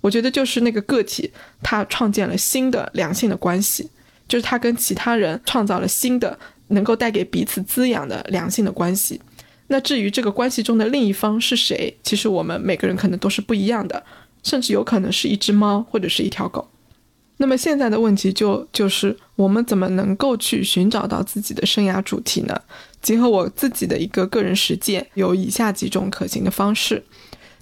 我觉得就是那个个体他创建了新的良性的关系，就是他跟其他人创造了新的能够带给彼此滋养的良性的关系。那至于这个关系中的另一方是谁，其实我们每个人可能都是不一样的，甚至有可能是一只猫或者是一条狗。那么现在的问题就就是我们怎么能够去寻找到自己的生涯主题呢？结合我自己的一个个人实践，有以下几种可行的方式。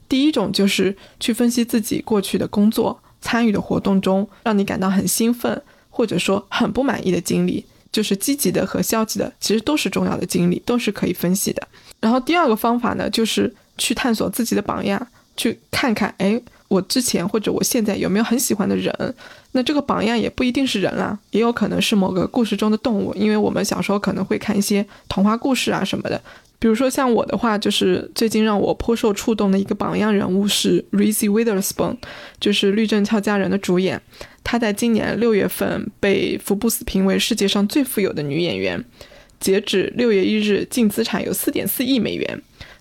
第一种就是去分析自己过去的工作、参与的活动中，让你感到很兴奋或者说很不满意的经历，就是积极的和消极的，其实都是重要的经历，都是可以分析的。然后第二个方法呢，就是去探索自己的榜样，去看看，哎。我之前或者我现在有没有很喜欢的人？那这个榜样也不一定是人啦，也有可能是某个故事中的动物。因为我们小时候可能会看一些童话故事啊什么的，比如说像我的话，就是最近让我颇受触动的一个榜样人物是 Reese Witherspoon，就是《律政俏佳人》的主演。她在今年六月份被福布斯评为世界上最富有的女演员，截止六月一日，净资产有四点四亿美元。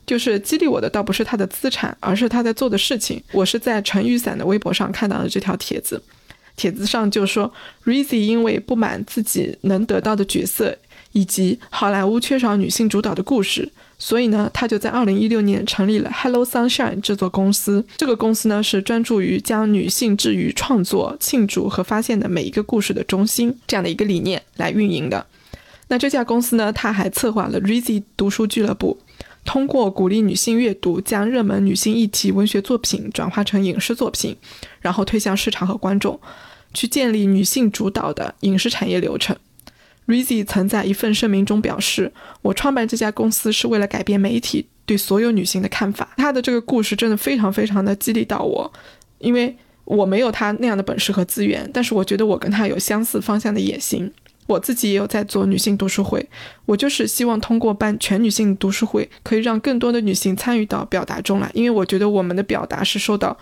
就是激励我的倒不是她的资产，而是她在做的事情。我是在陈雨伞的微博上看到的这条帖子，帖子上就说 Rezi 因为不满自己能得到的角色。以及好莱坞缺少女性主导的故事，所以呢，他就在二零一六年成立了 Hello Sunshine 这座公司。这个公司呢，是专注于将女性置于创作、庆祝和发现的每一个故事的中心这样的一个理念来运营的。那这家公司呢，他还策划了 Rizzy 读书俱乐部，通过鼓励女性阅读，将热门女性议题文学作品转化成影视作品，然后推向市场和观众，去建立女性主导的影视产业流程。Rizzy 曾在一份声明中表示：“我创办这家公司是为了改变媒体对所有女性的看法。”他的这个故事真的非常非常的激励到我，因为我没有他那样的本事和资源，但是我觉得我跟他有相似方向的野心。我自己也有在做女性读书会，我就是希望通过办全女性读书会，可以让更多的女性参与到表达中来，因为我觉得我们的表达是受到。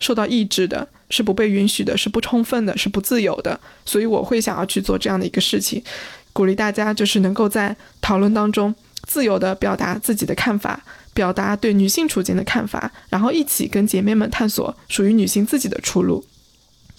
受到抑制的，是不被允许的，是不充分的，是不自由的。所以我会想要去做这样的一个事情，鼓励大家就是能够在讨论当中自由的表达自己的看法，表达对女性处境的看法，然后一起跟姐妹们探索属于女性自己的出路。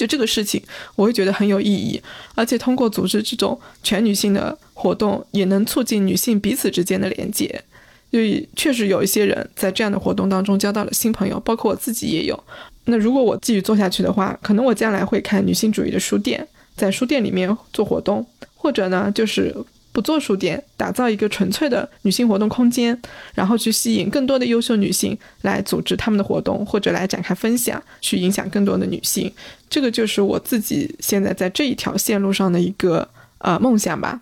就这个事情，我会觉得很有意义，而且通过组织这种全女性的活动，也能促进女性彼此之间的连接。所以确实有一些人在这样的活动当中交到了新朋友，包括我自己也有。那如果我继续做下去的话，可能我将来会开女性主义的书店，在书店里面做活动，或者呢，就是不做书店，打造一个纯粹的女性活动空间，然后去吸引更多的优秀女性来组织他们的活动，或者来展开分享，去影响更多的女性。这个就是我自己现在在这一条线路上的一个呃梦想吧。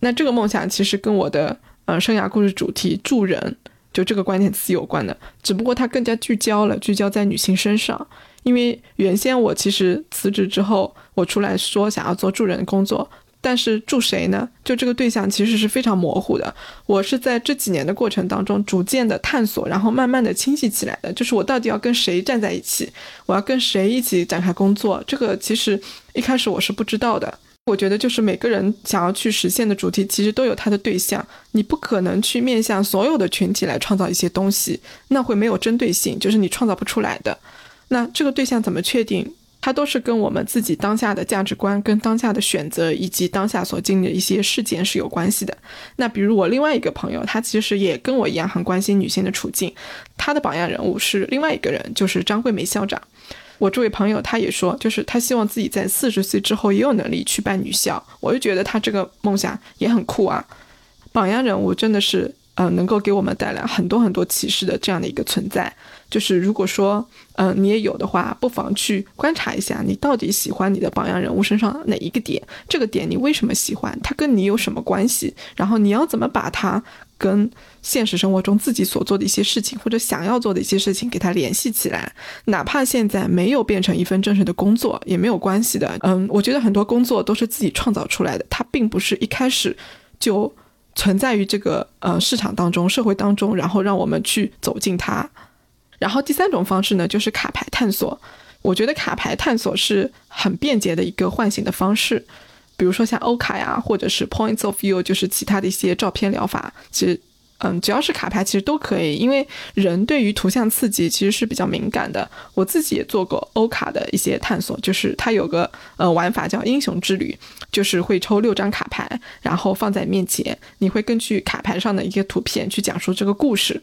那这个梦想其实跟我的呃生涯故事主题助人。就这个关键词有关的，只不过它更加聚焦了，聚焦在女性身上。因为原先我其实辞职之后，我出来说想要做助人工作，但是助谁呢？就这个对象其实是非常模糊的。我是在这几年的过程当中逐渐的探索，然后慢慢的清晰起来的。就是我到底要跟谁站在一起，我要跟谁一起展开工作，这个其实一开始我是不知道的。我觉得就是每个人想要去实现的主题，其实都有它的对象。你不可能去面向所有的群体来创造一些东西，那会没有针对性，就是你创造不出来的。那这个对象怎么确定？它都是跟我们自己当下的价值观、跟当下的选择以及当下所经历的一些事件是有关系的。那比如我另外一个朋友，他其实也跟我一样很关心女性的处境，他的榜样人物是另外一个人，就是张桂梅校长。我这位朋友他也说，就是他希望自己在四十岁之后也有能力去办女校。我就觉得他这个梦想也很酷啊！榜样人物真的是，呃，能够给我们带来很多很多启示的这样的一个存在。就是如果说，嗯，你也有的话，不妨去观察一下，你到底喜欢你的榜样人物身上哪一个点？这个点你为什么喜欢？它跟你有什么关系？然后你要怎么把它跟现实生活中自己所做的一些事情，或者想要做的一些事情给它联系起来？哪怕现在没有变成一份正式的工作，也没有关系的。嗯，我觉得很多工作都是自己创造出来的，它并不是一开始就存在于这个呃市场当中、社会当中，然后让我们去走进它。然后第三种方式呢，就是卡牌探索。我觉得卡牌探索是很便捷的一个唤醒的方式，比如说像欧卡呀，或者是 Points of View，就是其他的一些照片疗法，其实。嗯，只要是卡牌其实都可以，因为人对于图像刺激其实是比较敏感的。我自己也做过欧卡的一些探索，就是它有个呃玩法叫英雄之旅，就是会抽六张卡牌，然后放在面前，你会根据卡牌上的一些图片去讲述这个故事。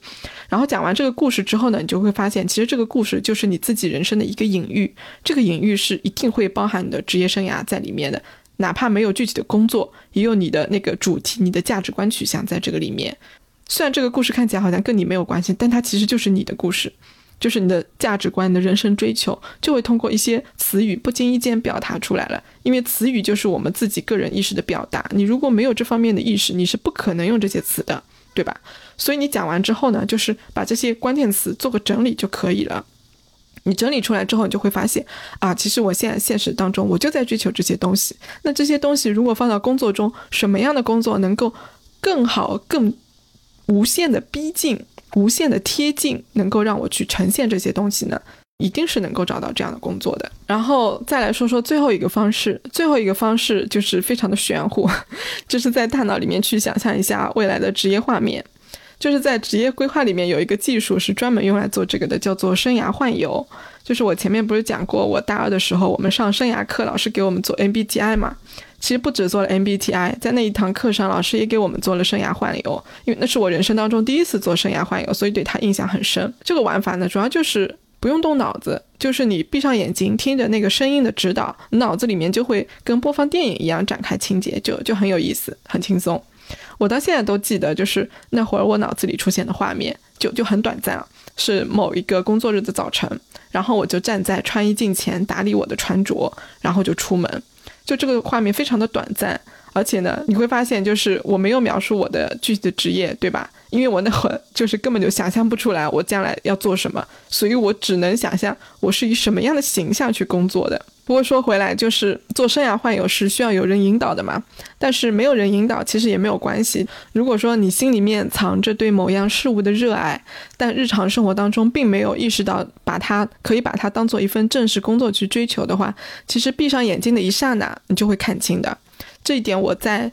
然后讲完这个故事之后呢，你就会发现，其实这个故事就是你自己人生的一个隐喻，这个隐喻是一定会包含你的职业生涯在里面的，哪怕没有具体的工作，也有你的那个主题、你的价值观取向在这个里面。虽然这个故事看起来好像跟你没有关系，但它其实就是你的故事，就是你的价值观、你的人生追求，就会通过一些词语不经意间表达出来了。因为词语就是我们自己个人意识的表达，你如果没有这方面的意识，你是不可能用这些词的，对吧？所以你讲完之后呢，就是把这些关键词做个整理就可以了。你整理出来之后，你就会发现，啊，其实我现在现实当中我就在追求这些东西。那这些东西如果放到工作中，什么样的工作能够更好、更无限的逼近、无限的贴近，能够让我去呈现这些东西呢？一定是能够找到这样的工作的。然后再来说说最后一个方式，最后一个方式就是非常的玄乎，就是在大脑里面去想象一下未来的职业画面。就是在职业规划里面有一个技术是专门用来做这个的，叫做生涯幻游。就是我前面不是讲过，我大二的时候我们上生涯课，老师给我们做 MBTI 嘛。其实不止做了 MBTI，在那一堂课上，老师也给我们做了生涯幻游。因为那是我人生当中第一次做生涯幻游，所以对他印象很深。这个玩法呢，主要就是不用动脑子，就是你闭上眼睛，听着那个声音的指导，脑子里面就会跟播放电影一样展开情节，就就很有意思，很轻松。我到现在都记得，就是那会儿我脑子里出现的画面，就就很短暂啊。是某一个工作日的早晨，然后我就站在穿衣镜前打理我的穿着，然后就出门。就这个画面非常的短暂，而且呢，你会发现，就是我没有描述我的具体的职业，对吧？因为我那会儿就是根本就想象不出来我将来要做什么，所以我只能想象我是以什么样的形象去工作的。不过说回来，就是做生涯幻游是需要有人引导的嘛。但是没有人引导，其实也没有关系。如果说你心里面藏着对某样事物的热爱，但日常生活当中并没有意识到把它可以把它当做一份正式工作去追求的话，其实闭上眼睛的一刹那，你就会看清的。这一点我在。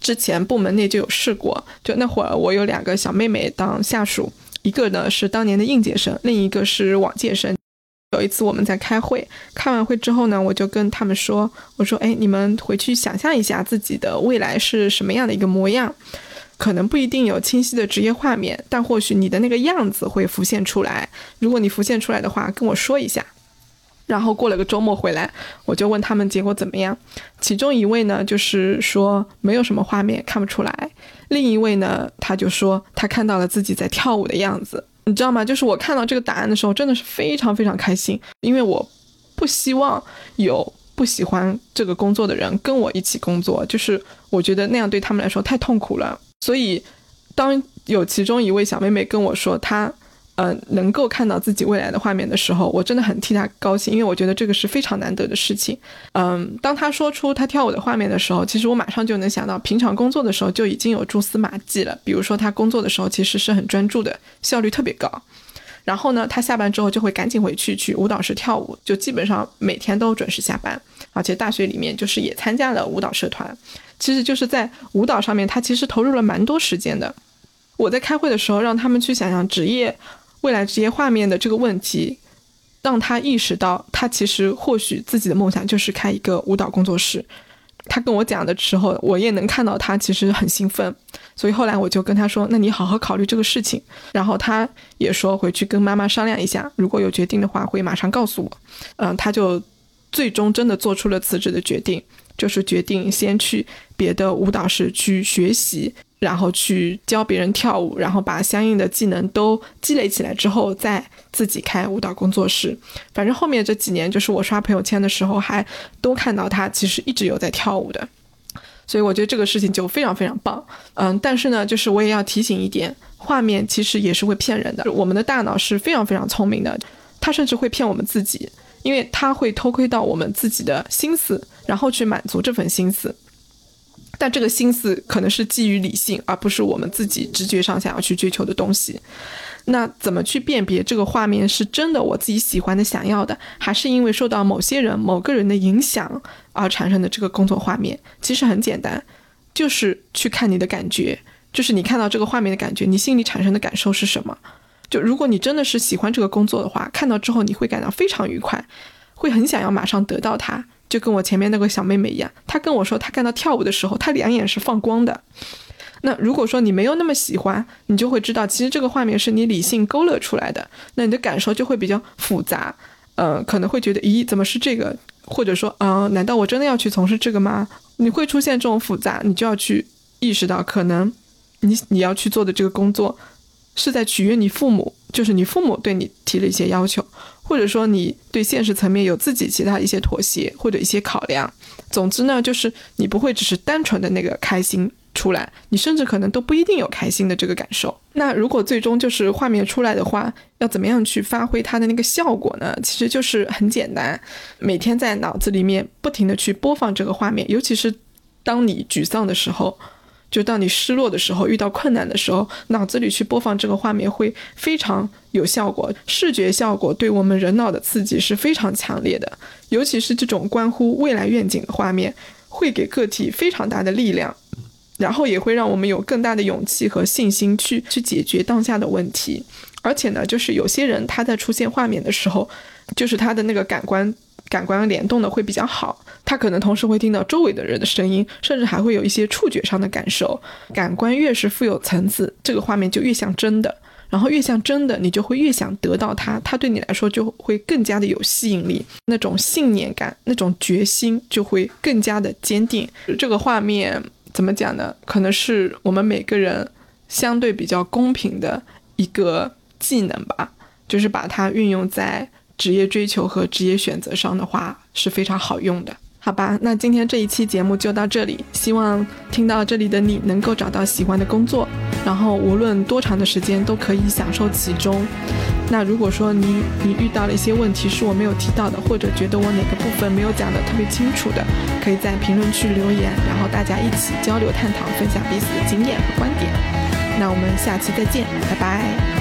之前部门内就有试过，就那会儿我有两个小妹妹当下属，一个呢是当年的应届生，另一个是往届生。有一次我们在开会，开完会之后呢，我就跟他们说：“我说，哎，你们回去想象一下自己的未来是什么样的一个模样，可能不一定有清晰的职业画面，但或许你的那个样子会浮现出来。如果你浮现出来的话，跟我说一下。”然后过了个周末回来，我就问他们结果怎么样。其中一位呢，就是说没有什么画面，看不出来；另一位呢，他就说他看到了自己在跳舞的样子。你知道吗？就是我看到这个答案的时候，真的是非常非常开心，因为我不希望有不喜欢这个工作的人跟我一起工作，就是我觉得那样对他们来说太痛苦了。所以，当有其中一位小妹妹跟我说她。呃，能够看到自己未来的画面的时候，我真的很替他高兴，因为我觉得这个是非常难得的事情。嗯，当他说出他跳舞的画面的时候，其实我马上就能想到，平常工作的时候就已经有蛛丝马迹了。比如说，他工作的时候其实是很专注的，效率特别高。然后呢，他下班之后就会赶紧回去去舞蹈室跳舞，就基本上每天都准时下班。而且大学里面就是也参加了舞蹈社团，其实就是在舞蹈上面，他其实投入了蛮多时间的。我在开会的时候让他们去想想职业。未来职业画面的这个问题，让他意识到，他其实或许自己的梦想就是开一个舞蹈工作室。他跟我讲的时候，我也能看到他其实很兴奋。所以后来我就跟他说：“那你好好考虑这个事情。”然后他也说回去跟妈妈商量一下，如果有决定的话会马上告诉我。嗯，他就最终真的做出了辞职的决定，就是决定先去别的舞蹈室去学习。然后去教别人跳舞，然后把相应的技能都积累起来之后，再自己开舞蹈工作室。反正后面这几年，就是我刷朋友圈的时候，还都看到他其实一直有在跳舞的。所以我觉得这个事情就非常非常棒。嗯，但是呢，就是我也要提醒一点，画面其实也是会骗人的。我们的大脑是非常非常聪明的，它甚至会骗我们自己，因为它会偷窥到我们自己的心思，然后去满足这份心思。但这个心思可能是基于理性，而不是我们自己直觉上想要去追求的东西。那怎么去辨别这个画面是真的我自己喜欢的、想要的，还是因为受到某些人、某个人的影响而产生的这个工作画面？其实很简单，就是去看你的感觉，就是你看到这个画面的感觉，你心里产生的感受是什么？就如果你真的是喜欢这个工作的话，看到之后你会感到非常愉快，会很想要马上得到它。就跟我前面那个小妹妹一样，她跟我说，她看到跳舞的时候，她两眼是放光的。那如果说你没有那么喜欢，你就会知道，其实这个画面是你理性勾勒出来的，那你的感受就会比较复杂。呃，可能会觉得，咦，怎么是这个？或者说，啊，难道我真的要去从事这个吗？你会出现这种复杂，你就要去意识到，可能你你要去做的这个工作，是在取悦你父母，就是你父母对你提了一些要求。或者说你对现实层面有自己其他一些妥协或者一些考量，总之呢，就是你不会只是单纯的那个开心出来，你甚至可能都不一定有开心的这个感受。那如果最终就是画面出来的话，要怎么样去发挥它的那个效果呢？其实就是很简单，每天在脑子里面不停的去播放这个画面，尤其是当你沮丧的时候，就当你失落的时候，遇到困难的时候，脑子里去播放这个画面会非常有效果。视觉效果对我们人脑的刺激是非常强烈的，尤其是这种关乎未来愿景的画面，会给个体非常大的力量，然后也会让我们有更大的勇气和信心去去解决当下的问题。而且呢，就是有些人他在出现画面的时候，就是他的那个感官。感官联动的会比较好，他可能同时会听到周围的人的声音，甚至还会有一些触觉上的感受。感官越是富有层次，这个画面就越像真的，然后越像真的，你就会越想得到它，它对你来说就会更加的有吸引力，那种信念感、那种决心就会更加的坚定。这个画面怎么讲呢？可能是我们每个人相对比较公平的一个技能吧，就是把它运用在。职业追求和职业选择上的话是非常好用的，好吧？那今天这一期节目就到这里，希望听到这里的你能够找到喜欢的工作，然后无论多长的时间都可以享受其中。那如果说你你遇到了一些问题是我没有提到的，或者觉得我哪个部分没有讲的特别清楚的，可以在评论区留言，然后大家一起交流探讨，分享彼此的经验和观点。那我们下期再见，拜拜。